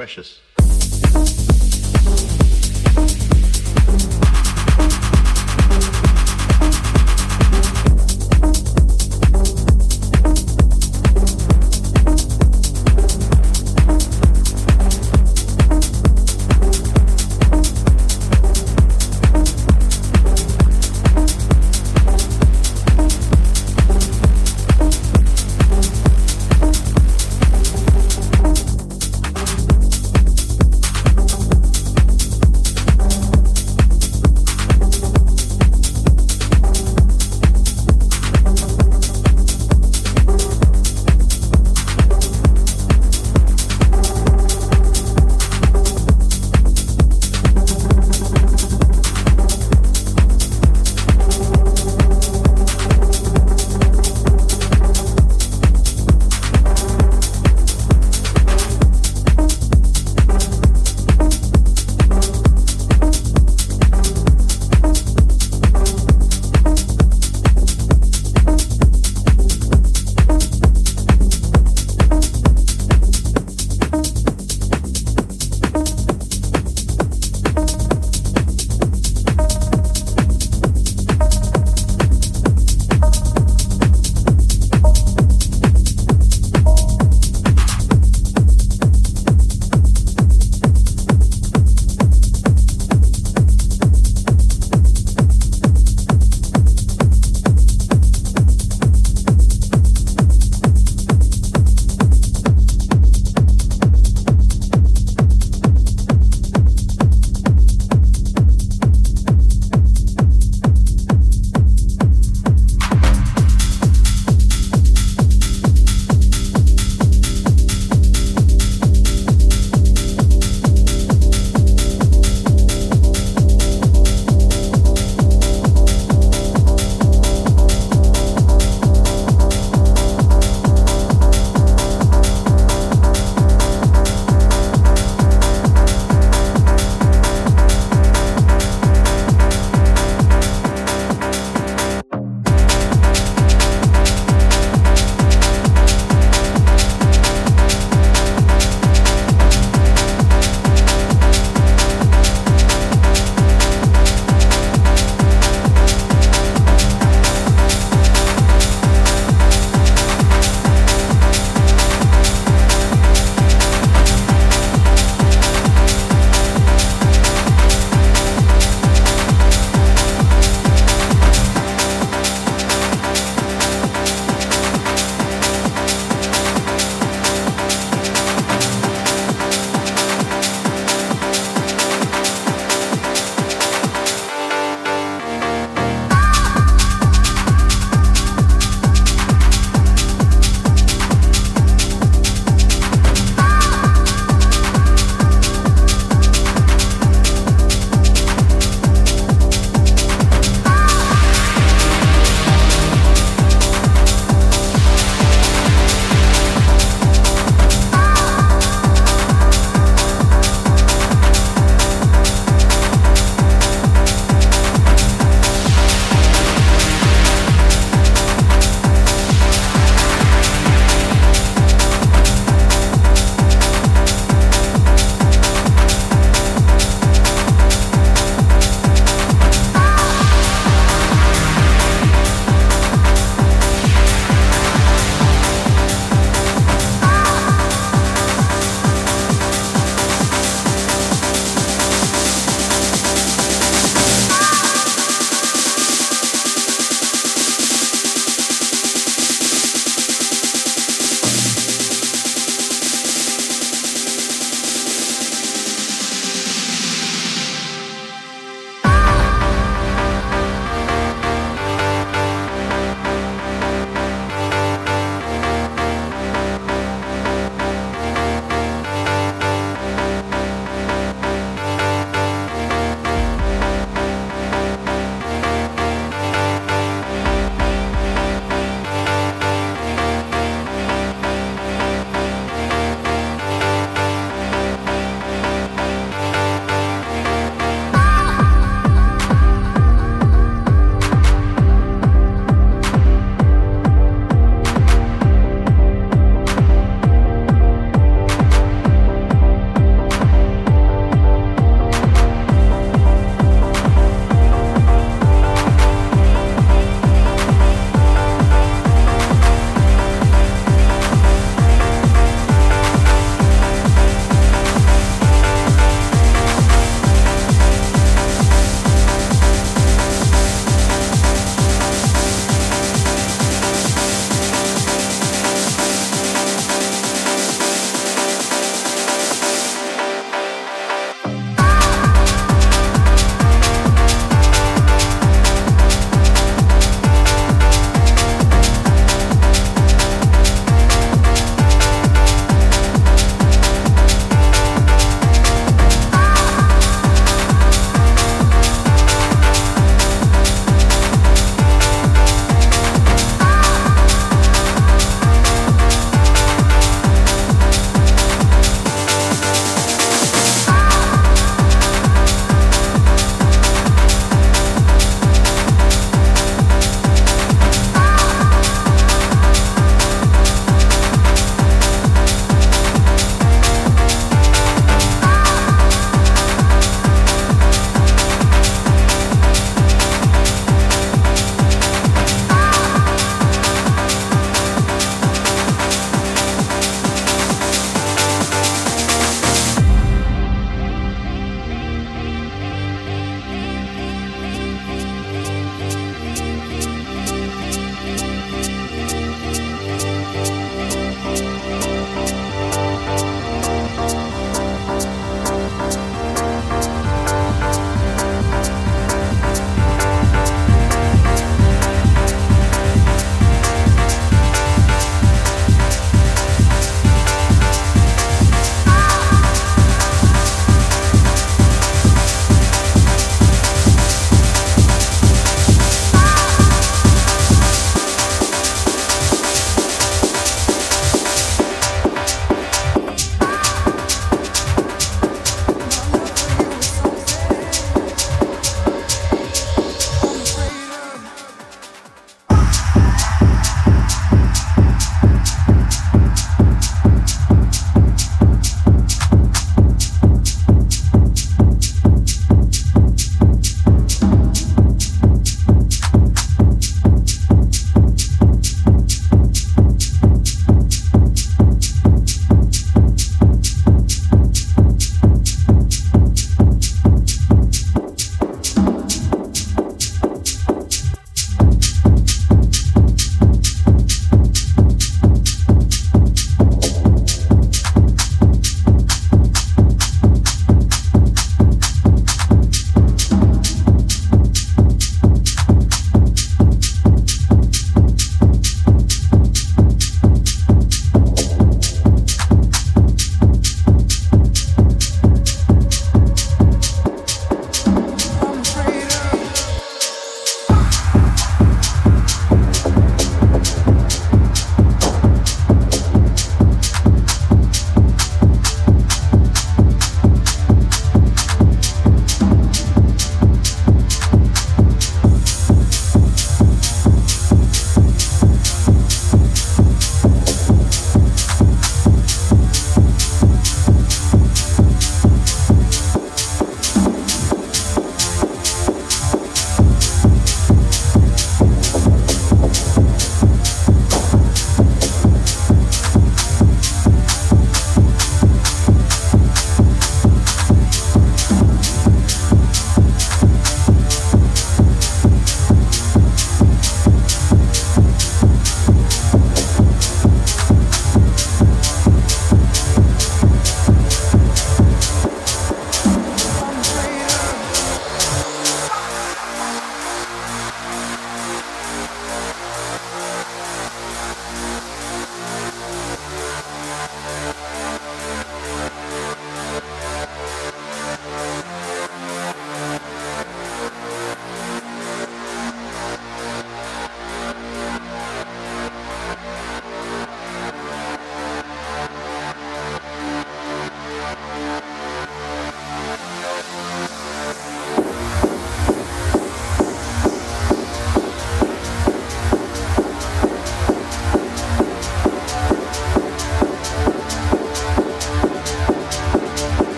precious.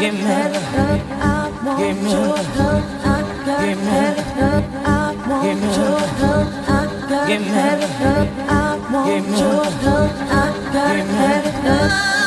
Give me love. I want your love. I got love. I want your love. I got love. I want your love. I got love.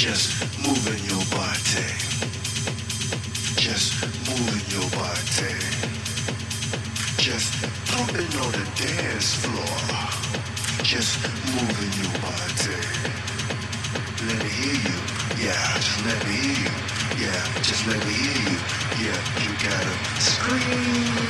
Just moving your body. Just moving your body. Just pumping on the dance floor. Just moving your body. Let me hear you. Yeah, just let me hear you. Yeah, just let me hear you. Yeah, you gotta scream.